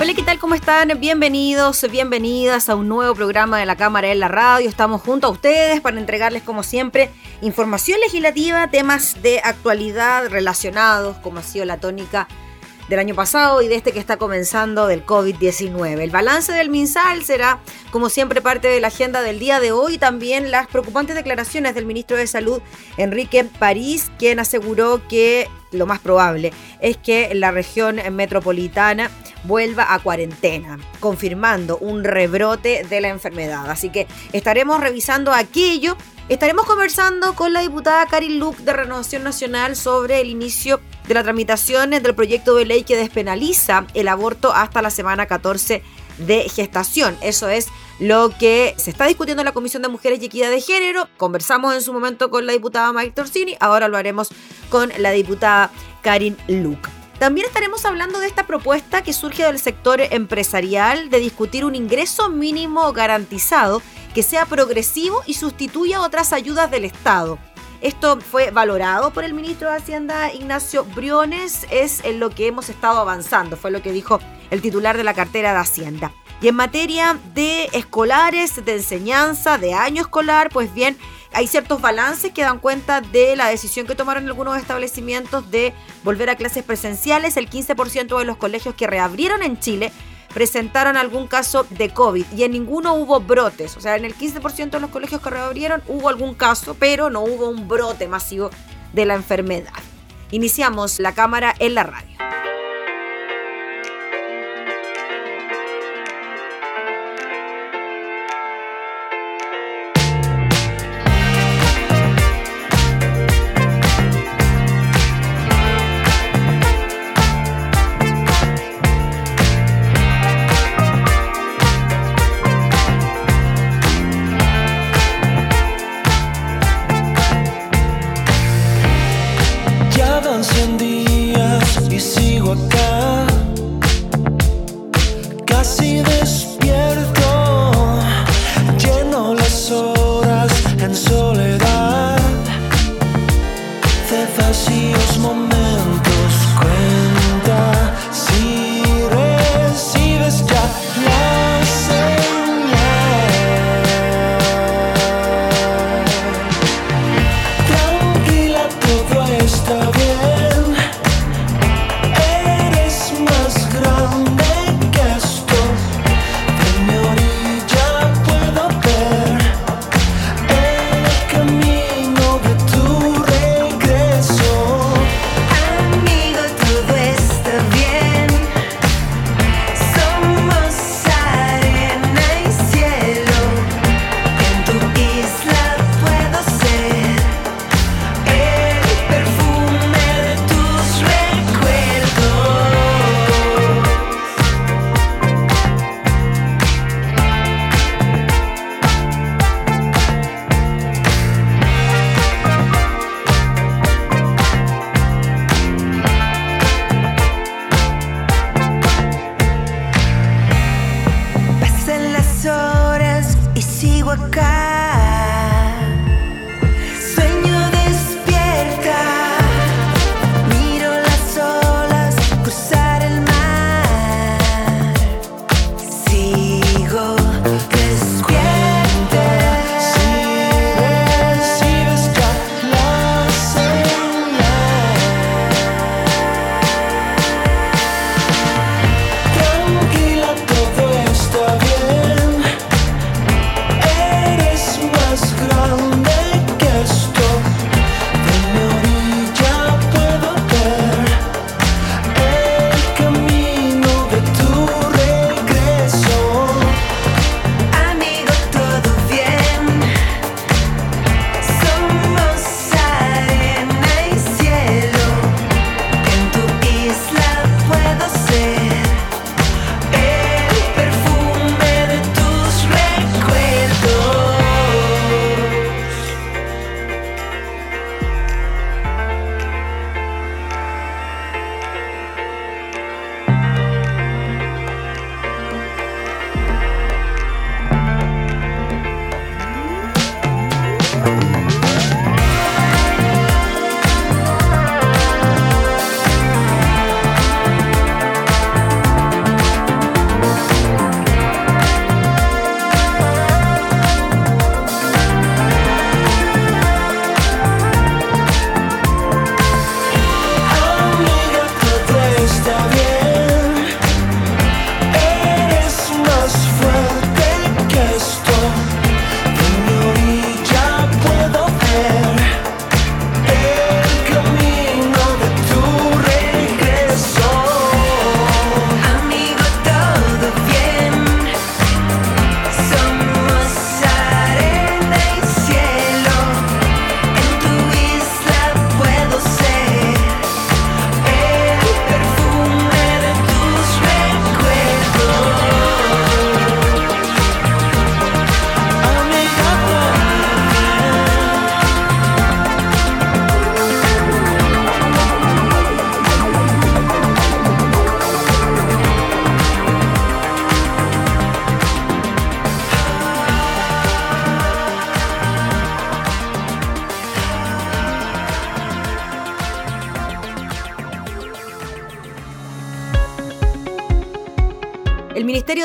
Hola, ¿qué tal? ¿Cómo están? Bienvenidos, bienvenidas a un nuevo programa de la Cámara en la Radio. Estamos junto a ustedes para entregarles, como siempre, información legislativa, temas de actualidad relacionados, como ha sido la tónica del año pasado y de este que está comenzando del COVID-19. El balance del MinSal será, como siempre, parte de la agenda del día de hoy. También las preocupantes declaraciones del ministro de Salud, Enrique París, quien aseguró que lo más probable es que la región metropolitana vuelva a cuarentena, confirmando un rebrote de la enfermedad. Así que estaremos revisando aquello. Estaremos conversando con la diputada Karin Luke de Renovación Nacional sobre el inicio de la tramitación del proyecto de ley que despenaliza el aborto hasta la semana 14 de gestación. Eso es lo que se está discutiendo en la Comisión de Mujeres y Equidad de Género. Conversamos en su momento con la diputada Mike Torsini, ahora lo haremos con la diputada Karin Luke. También estaremos hablando de esta propuesta que surge del sector empresarial de discutir un ingreso mínimo garantizado que sea progresivo y sustituya otras ayudas del Estado. Esto fue valorado por el ministro de Hacienda Ignacio Briones, es en lo que hemos estado avanzando, fue lo que dijo el titular de la cartera de Hacienda. Y en materia de escolares, de enseñanza, de año escolar, pues bien, hay ciertos balances que dan cuenta de la decisión que tomaron algunos establecimientos de volver a clases presenciales. El 15% de los colegios que reabrieron en Chile presentaron algún caso de COVID y en ninguno hubo brotes. O sea, en el 15% de los colegios que reabrieron hubo algún caso, pero no hubo un brote masivo de la enfermedad. Iniciamos la cámara en la radio.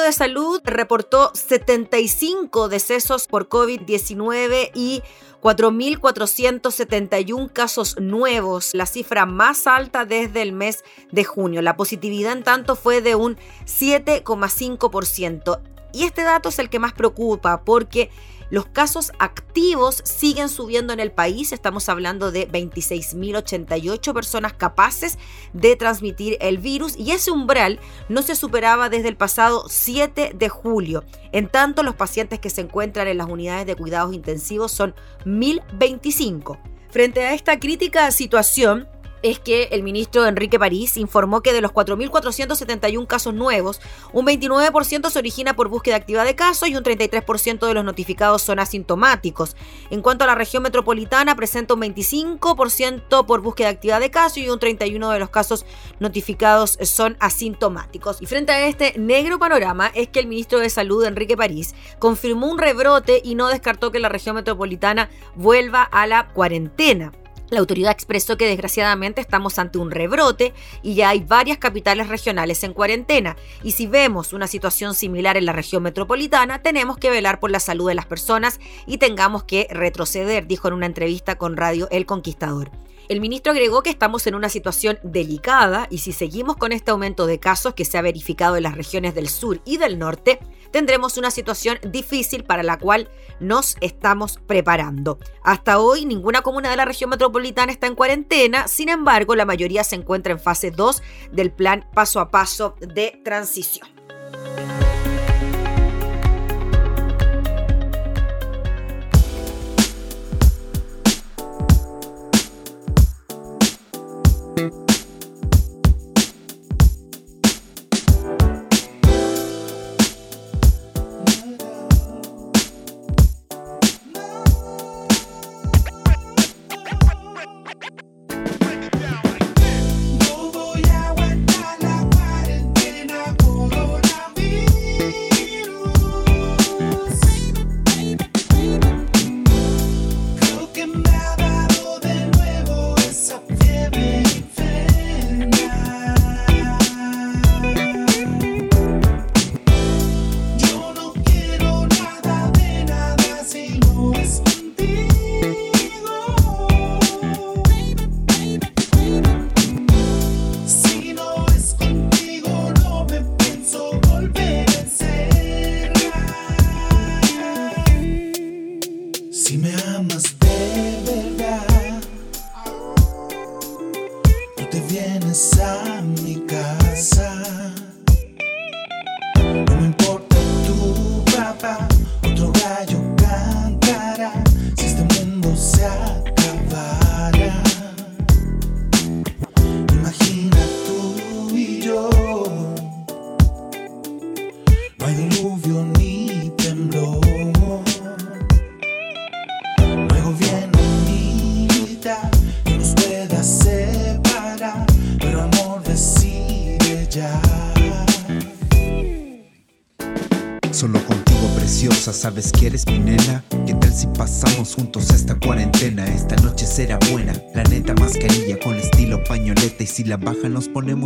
De Salud reportó 75 decesos por COVID-19 y 4.471 casos nuevos, la cifra más alta desde el mes de junio. La positividad en tanto fue de un 7,5%. Y este dato es el que más preocupa porque los casos activos siguen subiendo en el país. Estamos hablando de 26.088 personas capaces de transmitir el virus y ese umbral no se superaba desde el pasado 7 de julio. En tanto, los pacientes que se encuentran en las unidades de cuidados intensivos son 1.025. Frente a esta crítica situación, es que el ministro Enrique París informó que de los 4.471 casos nuevos, un 29% se origina por búsqueda activa de casos y un 33% de los notificados son asintomáticos. En cuanto a la región metropolitana, presenta un 25% por búsqueda activa de casos y un 31% de los casos notificados son asintomáticos. Y frente a este negro panorama es que el ministro de Salud, Enrique París, confirmó un rebrote y no descartó que la región metropolitana vuelva a la cuarentena. La autoridad expresó que desgraciadamente estamos ante un rebrote y ya hay varias capitales regionales en cuarentena. Y si vemos una situación similar en la región metropolitana, tenemos que velar por la salud de las personas y tengamos que retroceder, dijo en una entrevista con Radio El Conquistador. El ministro agregó que estamos en una situación delicada y si seguimos con este aumento de casos que se ha verificado en las regiones del sur y del norte, tendremos una situación difícil para la cual nos estamos preparando. Hasta hoy ninguna comuna de la región metropolitana está en cuarentena, sin embargo la mayoría se encuentra en fase 2 del plan paso a paso de transición.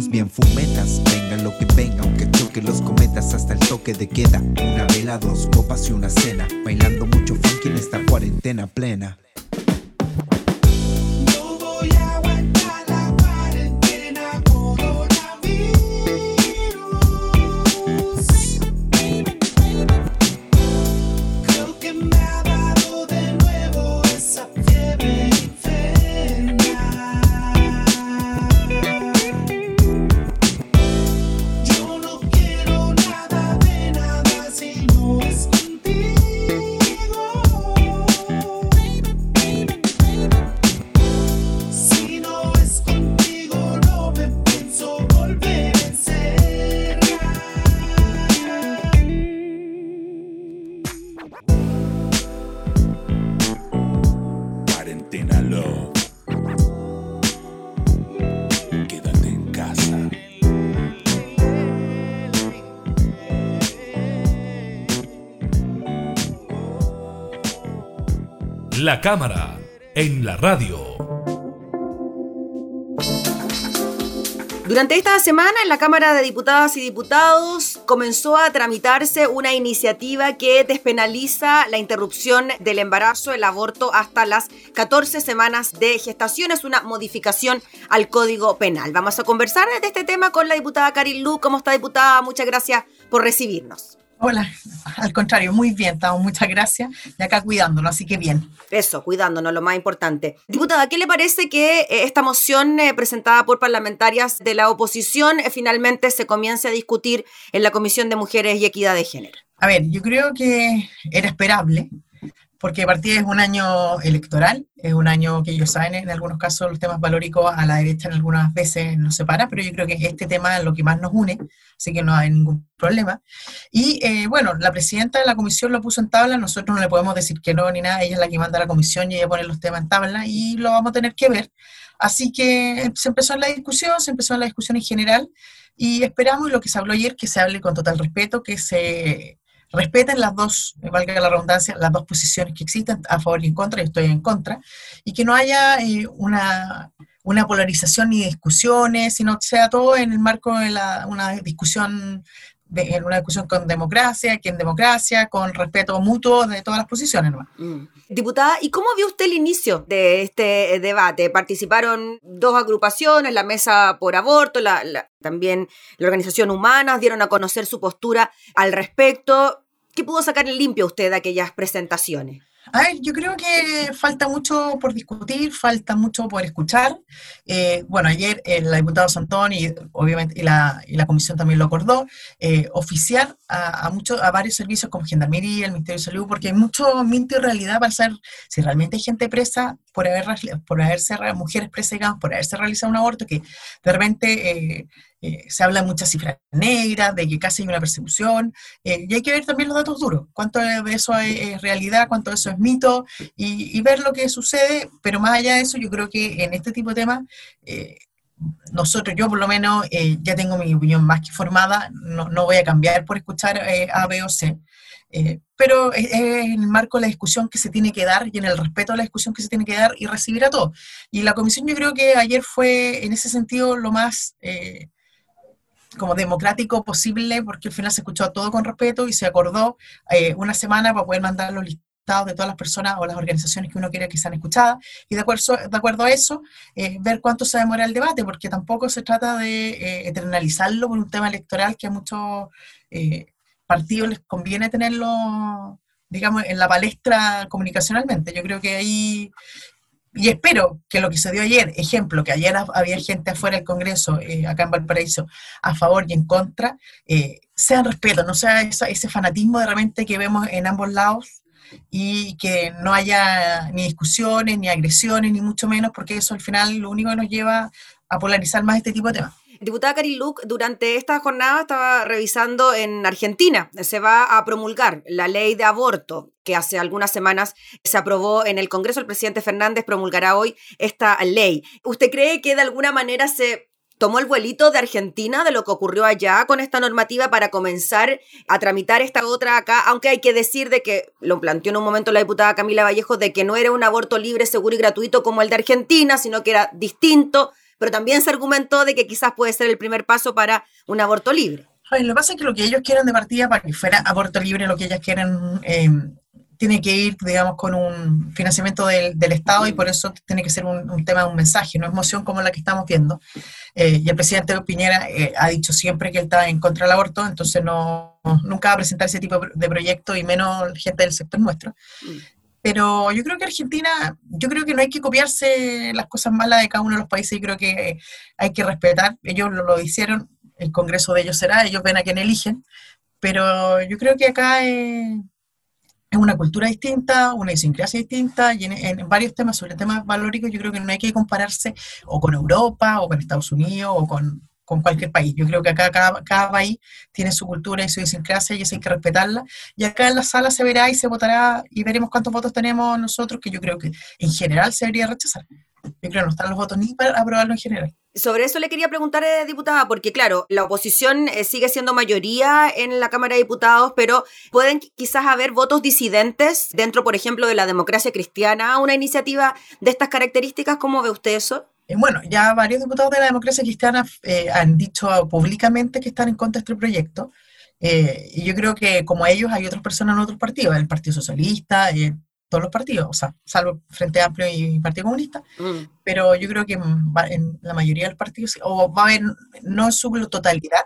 Bien fumetas. Venga lo que venga, aunque choque los cometas hasta el toque de queda. Una vela, dos copas y una cena. Bailando mucho funky en esta cuarentena plena. La cámara en la radio. Durante esta semana en la Cámara de Diputadas y Diputados comenzó a tramitarse una iniciativa que despenaliza la interrupción del embarazo, el aborto hasta las 14 semanas de gestación. Es una modificación al Código Penal. Vamos a conversar de este tema con la diputada Karin Lu. ¿Cómo está, diputada? Muchas gracias por recibirnos. Hola, al contrario, muy bien, estamos, muchas gracias. Y acá cuidándonos, así que bien. Eso, cuidándonos, lo más importante. Diputada, ¿qué le parece que eh, esta moción eh, presentada por parlamentarias de la oposición eh, finalmente se comience a discutir en la Comisión de Mujeres y Equidad de Género? A ver, yo creo que era esperable porque partida es un año electoral, es un año que ellos saben, en algunos casos los temas valóricos a la derecha en algunas veces nos separa, pero yo creo que este tema es lo que más nos une, así que no hay ningún problema. Y eh, bueno, la presidenta de la comisión lo puso en tabla, nosotros no le podemos decir que no ni nada, ella es la que manda a la comisión y ella pone los temas en tabla y lo vamos a tener que ver. Así que se empezó la discusión, se empezó la discusión en general y esperamos, lo que se habló ayer, que se hable con total respeto, que se respeten las dos, valga la redundancia, las dos posiciones que existen, a favor y en contra, y estoy en contra, y que no haya eh, una, una, polarización ni discusiones, sino que sea todo en el marco de la, una discusión en una discusión con democracia, que en democracia, con respeto mutuo de todas las posiciones. Mm. Diputada, ¿y cómo vio usted el inicio de este debate? Participaron dos agrupaciones, la Mesa por Aborto, también la Organización Humanas, dieron a conocer su postura al respecto. ¿Qué pudo sacar en limpio usted de aquellas presentaciones? A ver, yo creo que falta mucho por discutir, falta mucho por escuchar. Eh, bueno, ayer el diputado Santón y obviamente y la, y la comisión también lo acordó, eh, oficiar a, a, muchos, a varios servicios como Gendarmería, el Ministerio de Salud, porque hay mucho mito y realidad para saber si realmente hay gente presa por, haber, por haberse, mujeres presas, digamos, por haberse realizado un aborto, que de repente... Eh, eh, se habla de muchas cifras negras, de que casi hay una persecución, eh, y hay que ver también los datos duros, cuánto de eso es, realidad, cuánto de eso es mito, y, ver lo que sucede, pero más allá de eso, yo creo que en este tipo de temas, eh, nosotros, yo por lo menos, ya tengo mi opinión más que formada, no, no voy a cambiar por escuchar A, B o C. pero es, en el marco de la discusión que se tiene que dar y en el respeto a la discusión que se tiene que dar y recibir a todos. Y la comisión yo creo que ayer fue en ese sentido lo más como democrático posible, porque al final se escuchó todo con respeto y se acordó eh, una semana para poder mandar los listados de todas las personas o las organizaciones que uno quiera que sean escuchadas, y de acuerdo, de acuerdo a eso, eh, ver cuánto se demora el debate, porque tampoco se trata de eh, eternalizarlo por un tema electoral que a muchos partidos les conviene tenerlo digamos, en la palestra comunicacionalmente. Yo creo que ahí y espero que lo que se dio ayer, ejemplo, que ayer había gente afuera del Congreso, eh, acá en Valparaíso, a favor y en contra, eh, sea respeto, no sea ese fanatismo de repente que vemos en ambos lados y que no haya ni discusiones, ni agresiones, ni mucho menos, porque eso al final lo único que nos lleva a polarizar más este tipo de temas. Diputada Luc, durante esta jornada estaba revisando en Argentina. Se va a promulgar la ley de aborto que hace algunas semanas se aprobó en el Congreso. El presidente Fernández promulgará hoy esta ley. ¿Usted cree que de alguna manera se tomó el vuelito de Argentina de lo que ocurrió allá con esta normativa para comenzar a tramitar esta otra acá, aunque hay que decir de que lo planteó en un momento la diputada Camila Vallejo de que no era un aborto libre, seguro y gratuito como el de Argentina, sino que era distinto, pero también se argumentó de que quizás puede ser el primer paso para un aborto libre. lo que pasa es que lo que ellos quieren de partida para que fuera aborto libre, lo que ellas quieren eh, tiene que ir, digamos, con un financiamiento del, del Estado y por eso tiene que ser un, un, tema, un mensaje, no es moción como la que estamos viendo. Eh, y el presidente Piñera eh, ha dicho siempre que él está en contra del aborto, entonces no, nunca va a presentar ese tipo de proyecto y menos gente del sector nuestro. Pero yo creo que Argentina, yo creo que no hay que copiarse las cosas malas de cada uno de los países, y creo que hay que respetar, ellos lo, lo hicieron, el Congreso de ellos será, ellos ven a quien eligen, pero yo creo que acá... Eh, es una cultura distinta, una idiosincrasia distinta, y en, varios temas, sobre temas valóricos, yo creo que no hay que compararse o con Europa, o con Estados Unidos, o con, con cualquier país. Yo creo que acá cada, cada, país tiene su cultura y su idiosincrasia, y eso hay que respetarla. Y acá en la sala se verá y se votará, y veremos cuántos votos tenemos nosotros, que yo creo que en general se debería rechazar. Yo creo que no están los votos ni para aprobarlo en general. Sobre eso le quería preguntar, eh, diputada, porque claro, la oposición eh, sigue siendo mayoría en la Cámara de Diputados, pero pueden quizás haber votos disidentes dentro, por ejemplo, de la democracia cristiana, una iniciativa de estas características. ¿Cómo ve usted eso? Bueno, ya varios diputados de la democracia cristiana han dicho públicamente que están en contra de este proyecto. y yo creo que como ellos hay otras personas en otros partidos, el Partido Socialista, todos los partidos, o sea, salvo Frente Amplio y Partido Comunista, mm. pero yo creo que en la mayoría de los partidos, o va a haber, no en su totalidad,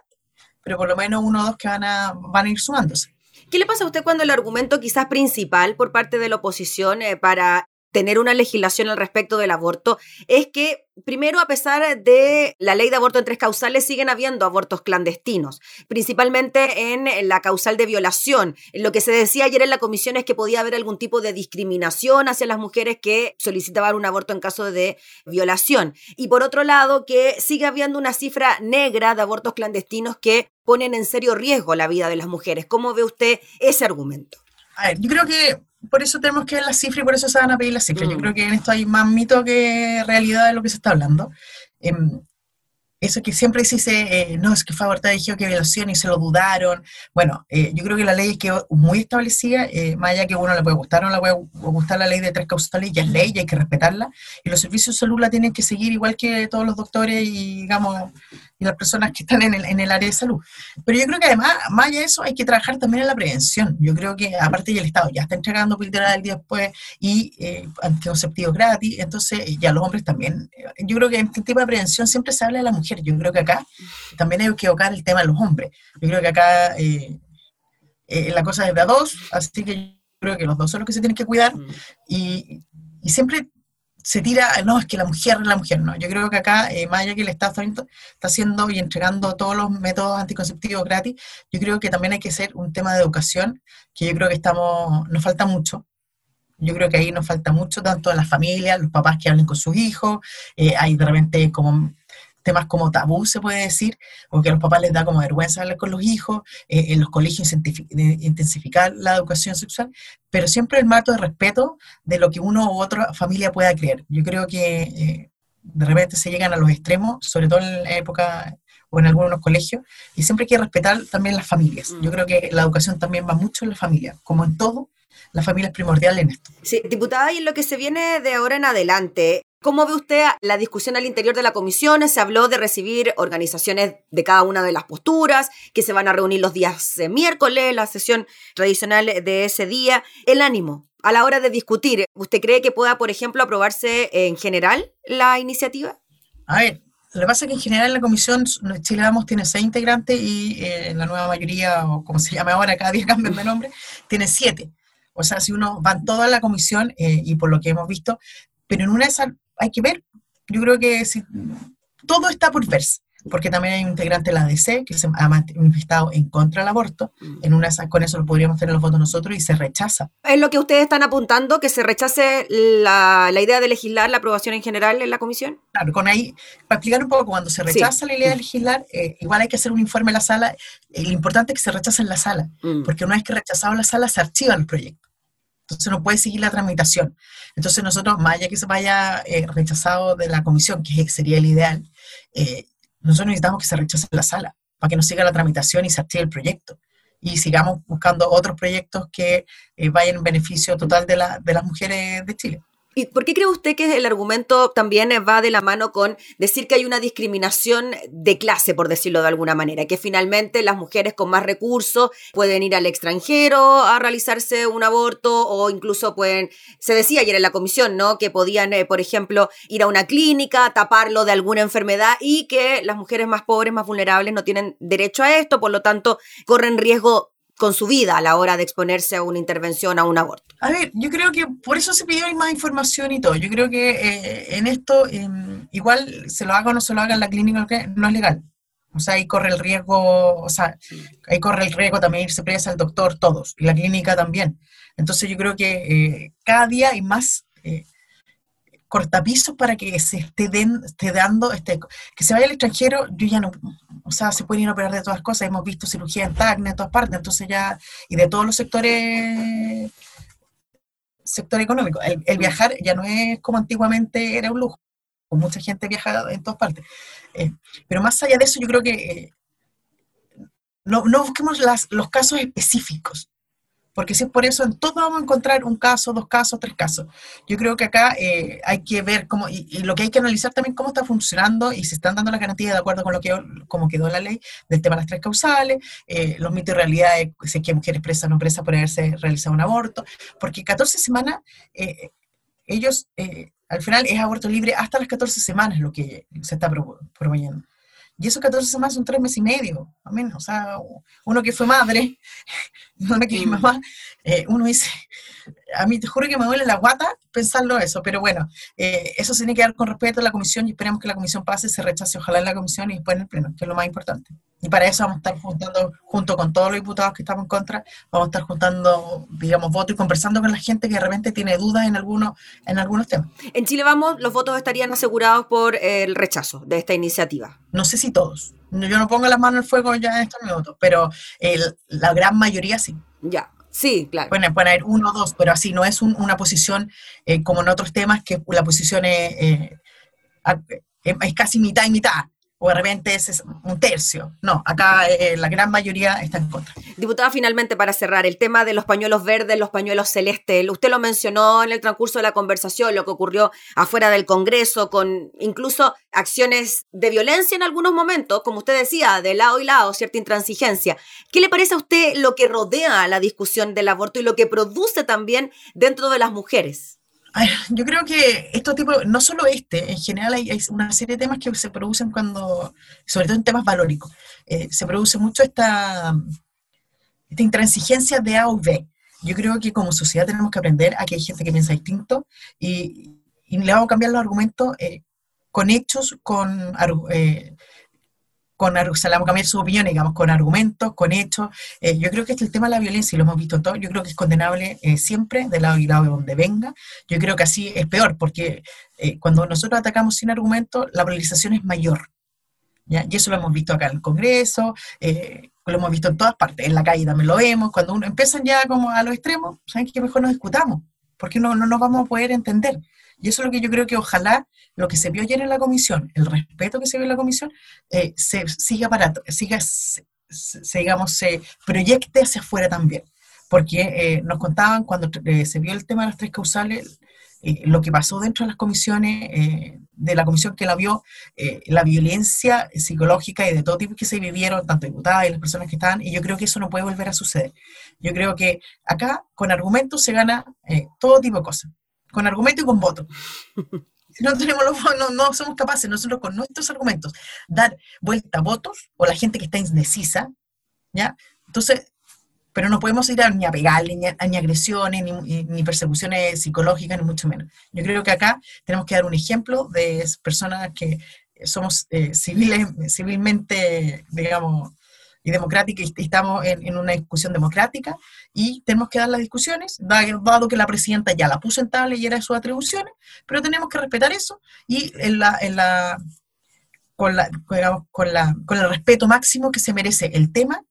pero por lo menos uno o dos que van a, van a ir sumándose. ¿Qué le pasa a usted cuando el argumento quizás principal por parte de la oposición eh, para tener una legislación al respecto del aborto es que, primero, a pesar de la ley de aborto en tres causales, siguen habiendo abortos clandestinos, principalmente en la causal de violación. Lo que se decía ayer en la comisión es que podía haber algún tipo de discriminación hacia las mujeres que solicitaban un aborto en caso de violación. Y por otro lado, que sigue habiendo una cifra negra de abortos clandestinos que ponen en serio riesgo la vida de las mujeres. ¿Cómo ve usted ese argumento? A ver, yo creo que por eso tenemos que ver las cifras y por eso se van a pedir las cifras. Yo mm. creo que en esto hay más mito que realidad de lo que se está hablando. Em, eso que siempre se dice, eh, no, es que fue abortada dijo que violación y se lo dudaron. Bueno, eh, yo creo que la ley quedó muy establecida, eh, más allá que uno le puede gustar o no le puede gustar la ley de tres causales, ya es ley y hay que respetarla. Y los servicios de salud la tienen que seguir igual que todos los doctores y, digamos, y las personas que están en el, en el área de salud. Pero yo creo que además, más allá de eso, hay que trabajar también en la prevención. Yo creo que, aparte, ya el Estado ya está entregando píldora del día después y eh, anticonceptivos gratis, entonces ya los hombres también. Yo creo que en este tipo de prevención siempre se habla de la mujer. Yo creo que acá también hay que evocar el tema de los hombres. Yo creo que acá eh, eh, la cosa es de a dos, así que yo creo que los dos son los que se tienen que cuidar mm. y, y siempre se tira, no, es que la mujer es la mujer, no. Yo creo que acá, eh, más allá que el Estado está haciendo y entregando todos los métodos anticonceptivos gratis, yo creo que también hay que ser un tema de educación, que yo creo que estamos, nos falta mucho. Yo creo que ahí nos falta mucho, tanto a las familias, los papás que hablen con sus hijos, eh, hay de repente como temas como tabú, se puede decir, porque a los papás les da como vergüenza hablar con los hijos, eh, en los colegios intensificar la educación sexual, pero siempre el marco de respeto de lo que uno u otra familia pueda creer. Yo creo que eh, de repente se llegan a los extremos, sobre todo en la época o en algunos colegios, y siempre hay que respetar también las familias. Yo mm. creo que la educación también va mucho en la familia, como en todo, la familia es primordial en esto. Sí, diputada, y en lo que se viene de ahora en adelante, ¿Cómo ve usted la discusión al interior de la comisión? Se habló de recibir organizaciones de cada una de las posturas, que se van a reunir los días de miércoles, la sesión tradicional de ese día. El ánimo a la hora de discutir, ¿usted cree que pueda, por ejemplo, aprobarse en general la iniciativa? A ver, lo que pasa es que en general la comisión Chile Vamos tiene seis integrantes y eh, la nueva mayoría, o como se llama ahora, cada día cambian de nombre, tiene siete. O sea, si uno van toda la comisión, eh, y por lo que hemos visto, pero en una de esas hay que ver. Yo creo que si, todo está por verse, porque también hay un integrante de la ADC que se ha manifestado en contra del aborto. Mm. En una, con eso lo podríamos tener los votos nosotros y se rechaza. ¿Es lo que ustedes están apuntando, que se rechace la, la idea de legislar la aprobación en general en la comisión? Claro, con ahí, para explicar un poco, cuando se rechaza la idea de legislar, eh, igual hay que hacer un informe en la sala. Eh, lo importante es que se rechace en la sala, mm. porque una vez que rechazado en la sala, se archivan los proyectos. Entonces no puede seguir la tramitación. Entonces nosotros, más allá que se vaya eh, rechazado de la comisión, que sería el ideal, eh, nosotros necesitamos que se rechace la sala para que no siga la tramitación y se active el proyecto. Y sigamos buscando otros proyectos que eh, vayan en beneficio total de, la, de las mujeres de Chile. ¿Y por qué cree usted que el argumento también va de la mano con decir que hay una discriminación de clase, por decirlo de alguna manera? Que finalmente las mujeres con más recursos pueden ir al extranjero a realizarse un aborto o incluso pueden, se decía ayer en la comisión, ¿no? Que podían, eh, por ejemplo, ir a una clínica, taparlo de alguna enfermedad y que las mujeres más pobres, más vulnerables no tienen derecho a esto, por lo tanto corren riesgo con su vida a la hora de exponerse a una intervención, a un aborto. A ver, yo creo que por eso se pidió más información y todo. Yo creo que eh, en esto, em, igual se lo haga o no se lo haga en la clínica, no es legal. O sea, ahí corre el riesgo, o sea, ahí corre el riesgo también irse presa al doctor, todos, y la clínica también. Entonces yo creo que eh, cada día hay más eh, cortapisos para que se esté, esté dando, este, que se vaya al extranjero, yo ya no, o sea, se pueden ir a operar de todas cosas, hemos visto cirugía en TACNE, en todas partes, entonces ya, y de todos los sectores, sector económico, el, viajar ya no es como antiguamente era un lujo, mucha gente viaja en todas partes, eh, pero más allá de eso yo creo que eh, no, no, busquemos las, los casos específicos, porque si es por eso, en todo vamos a encontrar un caso, dos casos, tres casos. Yo creo que acá eh, hay que ver cómo, y, lo que hay que analizar también cómo está funcionando y se están dando las garantías de acuerdo con lo que como quedó la ley del tema de las tres causales, eh, los mitos y realidades, si es que mujeres presas o no presas por haberse realizado un aborto, porque 14 semanas, eh, ellos, al final es aborto libre hasta las 14 semanas lo que se está proponiendo. Y esos 14 semanas son tres meses y medio, menos. O sea, uno que fue madre, una que es mamá, eh, uno dice, a mí te juro que me duele la guata pensarlo eso, pero bueno, eh, eso se tiene que dar con respeto a la comisión y esperemos que la comisión pase, se rechace ojalá en la comisión y después en el pleno, que es lo más importante. Y para eso vamos a estar juntando, junto con todos los diputados que estamos en contra, vamos a estar juntando, digamos, votos y conversando con la gente que de repente tiene dudas en algunos, en algunos temas. En Chile Vamos, los votos estarían asegurados por el rechazo de esta iniciativa. No sé si todos. Yo no pongo las manos al fuego ya en estos minutos, pero la gran mayoría sí. Ya. Sí, claro. Pueden, pueden haber uno o dos, pero así no es una posición eh, como en otros temas que la posición es, eh, es casi mitad y mitad o de repente es un tercio. No, acá eh, la gran mayoría está en contra. Diputada, finalmente para cerrar, el tema de los pañuelos verdes, los pañuelos celestes, usted lo mencionó en el transcurso de la conversación, lo que ocurrió afuera del Congreso, con incluso acciones de violencia en algunos momentos, como usted decía, de lado y lado, cierta intransigencia. ¿Qué le parece a usted lo que rodea la discusión del aborto y lo que produce también dentro de las mujeres? Yo creo que estos tipos, no solo este, en general hay, una serie de temas que se producen cuando, sobre todo en temas valóricos, eh, se produce mucho esta, esta intransigencia de A o B. Yo creo que como sociedad tenemos que aprender a que hay gente que piensa distinto y, le vamos a cambiar los argumentos eh, con hechos, con, eh, con vamos a cambiar su opinión, digamos, con argumentos, con hechos. Eh, yo creo que este el tema de la violencia, y lo hemos visto todo, yo creo que es condenable eh, siempre, de lado y lado de donde venga. Yo creo que así es peor, porque eh, cuando nosotros atacamos sin argumentos, la polarización es mayor. ¿ya? Y eso lo hemos visto acá en el Congreso, lo hemos visto en todas partes, en la calle también lo vemos. Cuando uno empiezan ya como a los extremos, ¿saben qué mejor nos discutamos? Porque no, no nos vamos a poder entender. Y eso es lo que yo creo que ojalá lo que se vio ayer en la comisión, el respeto que se vio en la comisión, eh, se siga para, siga, se, digamos, se proyecte hacia afuera también. Porque eh, nos contaban cuando eh, se vio el tema de las tres causales, lo que pasó dentro de las comisiones, de la comisión que la vio, la violencia psicológica y de todo tipo que se vivieron, tanto diputadas y las personas que estaban, y yo creo que eso no puede volver a suceder. Yo creo que acá, con argumentos, se gana todo tipo de cosas con argumento y con voto. No, tenemos no, no somos capaces nosotros con nuestros argumentos dar vuelta a votos o la gente que está indecisa, ¿ya? Entonces, pero no podemos ir a, ni a pegarle, ni, ni agresiones, ni, ni, persecuciones psicológicas, ni mucho menos. Yo creo que acá tenemos que dar un ejemplo de personas que somos eh, civiles, civilmente, digamos, y democrática y estamos en, una discusión democrática y tenemos que dar las discusiones, dado que la presidenta ya la puso en tabla y era de sus atribuciones, pero tenemos que respetar eso y en la, en la, con, la, con, la, con el respeto máximo que se merece el tema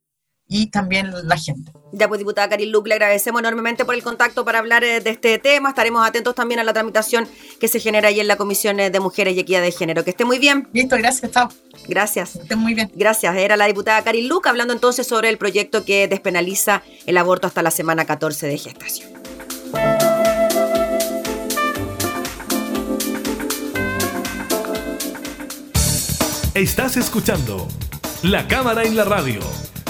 y también la gente. Ya pues, diputada Karin Luke, le agradecemos enormemente por el contacto para hablar eh, de este tema. Estaremos atentos también a la tramitación que se genera ahí en la Comisión de Mujeres y Equidad de Género. Que esté muy bien. Listo, gracias, chao. Gracias. Que esté muy bien. Gracias. Era la diputada Karin Luke hablando entonces sobre el proyecto que despenaliza el aborto hasta la semana 14 de gestación. Estás escuchando La Cámara en la Radio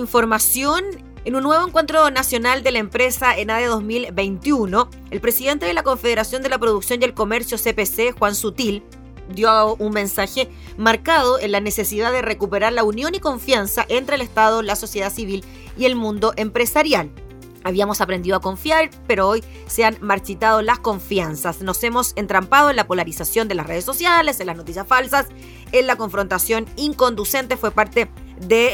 Información. En un nuevo encuentro nacional de la empresa ENADE 2021, el presidente de la Confederación de la Producción y el Comercio CPC, Juan Sutil, dio un mensaje marcado en la necesidad de recuperar la unión y confianza entre el Estado, la sociedad civil y el mundo empresarial. Habíamos aprendido a confiar, pero hoy se han marchitado las confianzas. Nos hemos entrampado en la polarización de las redes sociales, en las noticias falsas, en la confrontación inconducente. Fue parte de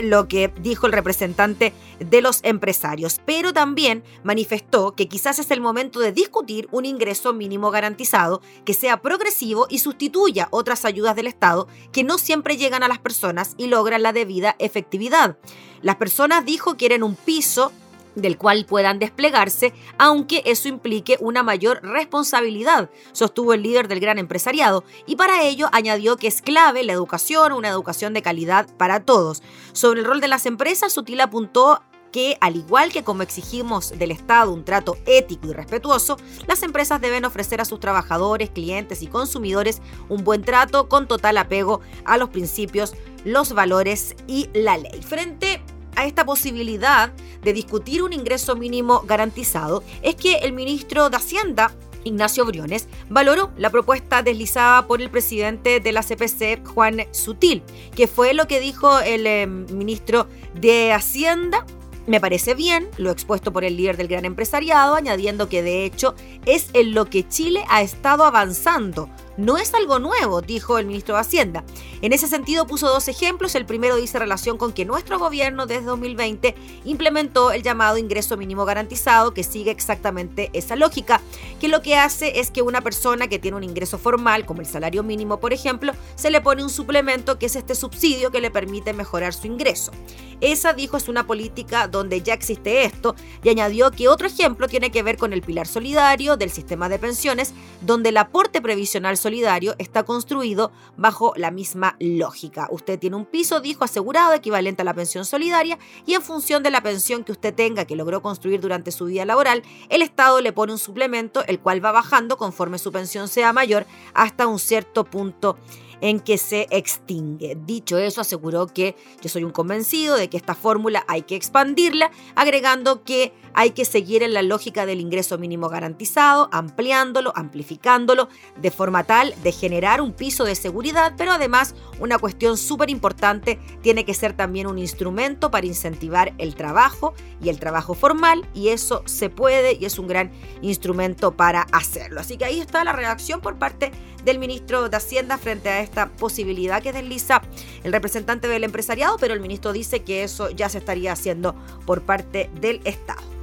lo que dijo el representante de los empresarios, pero también manifestó que quizás es el momento de discutir un ingreso mínimo garantizado que sea progresivo y sustituya otras ayudas del Estado que no siempre llegan a las personas y logran la debida efectividad. Las personas, dijo, quieren un piso del cual puedan desplegarse, aunque eso implique una mayor responsabilidad, sostuvo el líder del gran empresariado, y para ello añadió que es clave la educación, una educación de calidad para todos. Sobre el rol de las empresas, Sutil apuntó que, al igual que como exigimos del Estado un trato ético y respetuoso, las empresas deben ofrecer a sus trabajadores, clientes y consumidores un buen trato con total apego a los principios, los valores y la ley. Frente a esta posibilidad de discutir un ingreso mínimo garantizado es que el ministro de Hacienda, Ignacio Briones, valoró la propuesta deslizada por el presidente de la CPC, Juan Sutil, que fue lo que dijo el eh, ministro de Hacienda. Me parece bien lo expuesto por el líder del gran empresariado, añadiendo que de hecho es en lo que Chile ha estado avanzando no es algo nuevo, dijo el ministro de Hacienda. En ese sentido puso dos ejemplos. El primero dice relación con que nuestro gobierno desde 2020 implementó el llamado ingreso mínimo garantizado, que sigue exactamente esa lógica, que lo que hace es que una persona que tiene un ingreso formal, como el salario mínimo por ejemplo, se le pone un suplemento que es este subsidio que le permite mejorar su ingreso. Esa, dijo, es una política donde ya existe esto y añadió que otro ejemplo tiene que ver con el pilar solidario del sistema de pensiones, donde el aporte previsional solidario está construido bajo la misma lógica. Usted tiene un piso, dijo, asegurado equivalente a la pensión solidaria y en función de la pensión que usted tenga que logró construir durante su vida laboral, el Estado le pone un suplemento el cual va bajando conforme su pensión sea mayor hasta un cierto punto en que se extingue. Dicho eso, aseguró que yo soy un convencido de que esta fórmula hay que expandirla, agregando que hay que seguir en la lógica del ingreso mínimo garantizado, ampliándolo, amplificándolo, de forma tal de generar un piso de seguridad, pero además una cuestión súper importante, tiene que ser también un instrumento para incentivar el trabajo y el trabajo formal, y eso se puede y es un gran instrumento para hacerlo. Así que ahí está la reacción por parte del ministro de Hacienda frente a esta posibilidad que desliza el representante del empresariado, pero el ministro dice que eso ya se estaría haciendo por parte del Estado.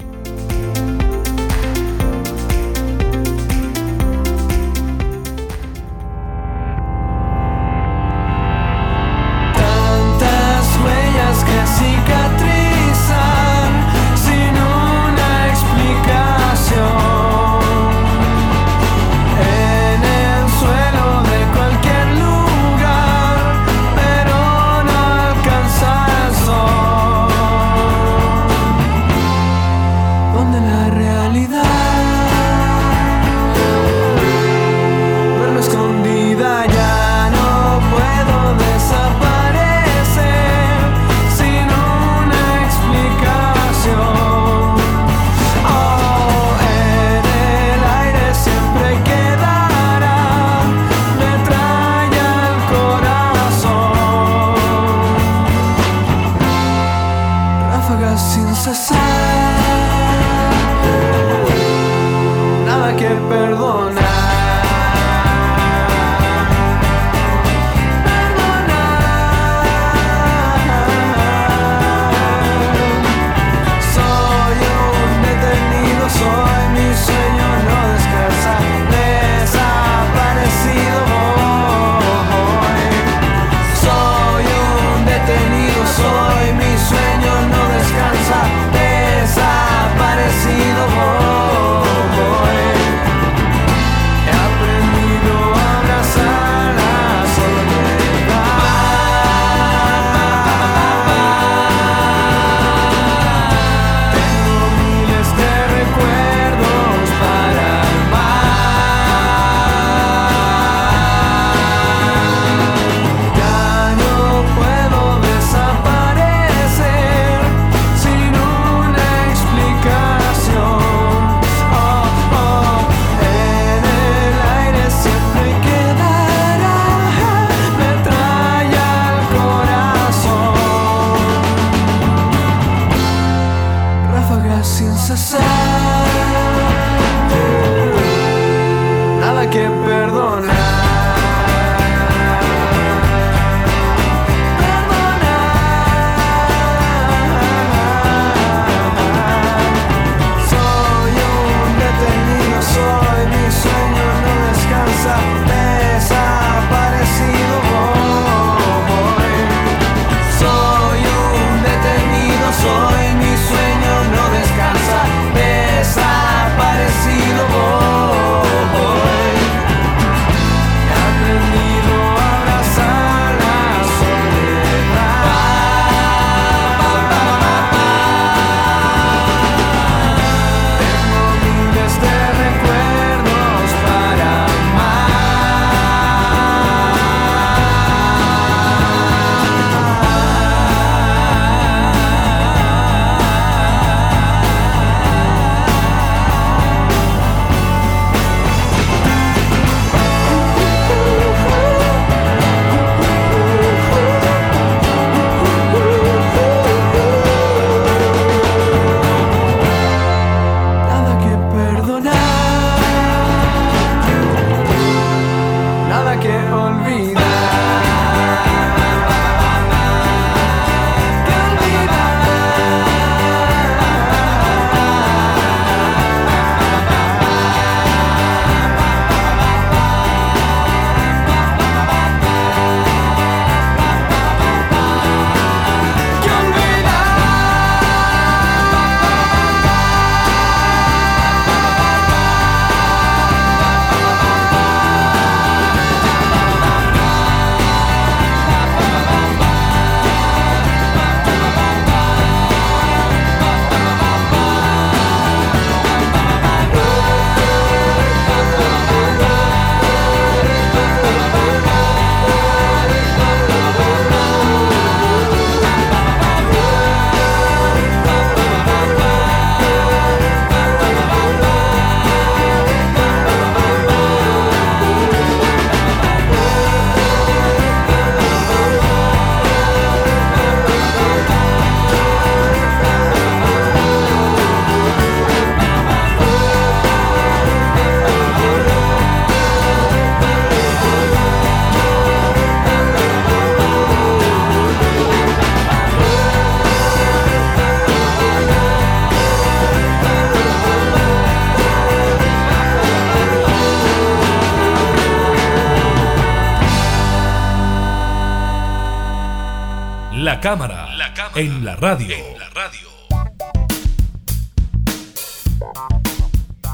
La cámara, en la radio.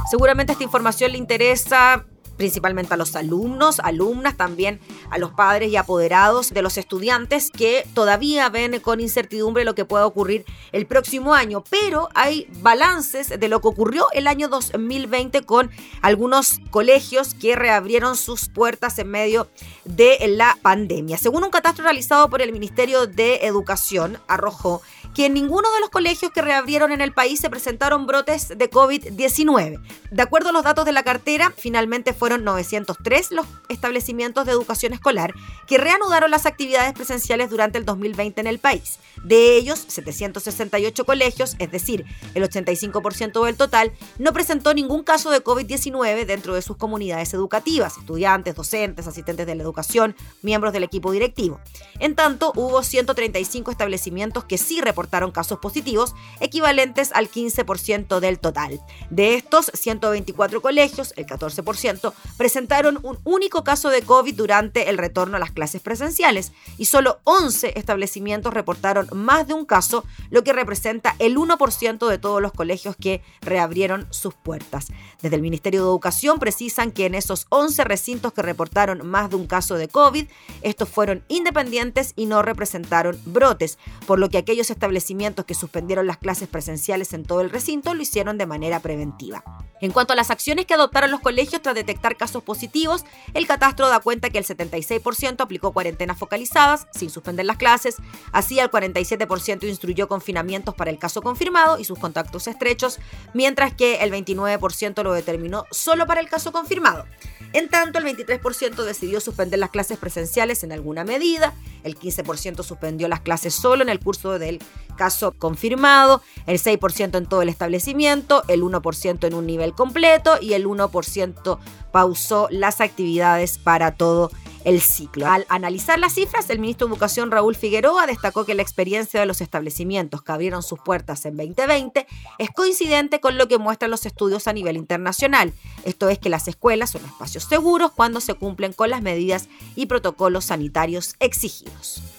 Seguramente esta información le interesa principalmente a los alumnos, alumnas, también a los padres y apoderados de los estudiantes que todavía ven con incertidumbre lo que pueda ocurrir el próximo año. Pero hay balances de lo que ocurrió el año 2020 con algunos colegios que reabrieron sus puertas en medio de la pandemia. Según un catastro realizado por el Ministerio de Educación, arrojó que en ninguno de los colegios que reabrieron en el país se presentaron brotes de COVID-19. De acuerdo a los datos de la cartera, finalmente fueron 903 los establecimientos de educación escolar que reanudaron las actividades presenciales durante el 2020 en el país. De ellos, 768 colegios, es decir, el 85% del total, no presentó ningún caso de COVID-19 dentro de sus comunidades educativas, estudiantes, docentes, asistentes de la educación, miembros del equipo directivo. En tanto, hubo 135 establecimientos que sí reportaron casos positivos, equivalentes al 15% del total. De estos, 124 colegios, el 14%, presentaron un único caso de COVID durante el retorno a las clases presenciales y solo 11 establecimientos reportaron más de un caso, lo que representa el 1% de todos los colegios que reabrieron sus puertas. Desde el Ministerio de Educación precisan que en esos 11 recintos que reportaron más de un caso de COVID, estos fueron independientes y no representaron brotes, por lo que aquellos establecimientos que suspendieron las clases presenciales en todo el recinto lo hicieron de manera preventiva. En cuanto a las acciones que adoptaron los colegios tras detectar casos positivos, el catastro da cuenta que el 76% aplicó cuarentenas focalizadas sin suspender las clases, así el 47% instruyó confinamientos para el caso confirmado y sus contactos estrechos, mientras que el 29% lo determinó solo para el caso confirmado. En tanto, el 23% decidió suspender las clases presenciales en alguna medida, el 15% suspendió las clases solo en el curso del caso confirmado, el 6% en todo el establecimiento, el 1% en un nivel completo y el 1% pausó las actividades para todo el ciclo. Al analizar las cifras, el ministro de Educación Raúl Figueroa destacó que la experiencia de los establecimientos que abrieron sus puertas en 2020 es coincidente con lo que muestran los estudios a nivel internacional. Esto es que las escuelas son espacios seguros cuando se cumplen con las medidas y protocolos sanitarios exigidos.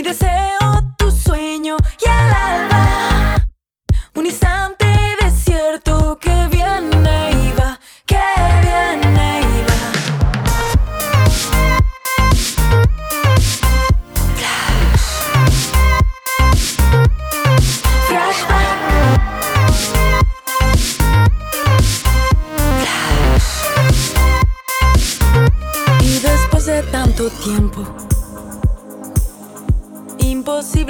Mi deseo,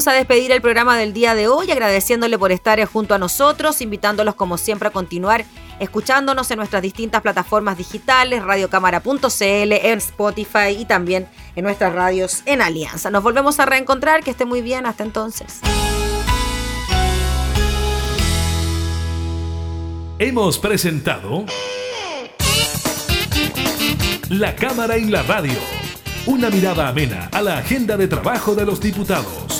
Comenzamos a despedir el programa del día de hoy, agradeciéndole por estar junto a nosotros, invitándolos como siempre a continuar escuchándonos en nuestras distintas plataformas digitales, radiocámara.cl, en Spotify y también en nuestras radios en Alianza. Nos volvemos a reencontrar, que esté muy bien, hasta entonces. Hemos presentado La Cámara y la Radio. Una mirada amena a la agenda de trabajo de los diputados.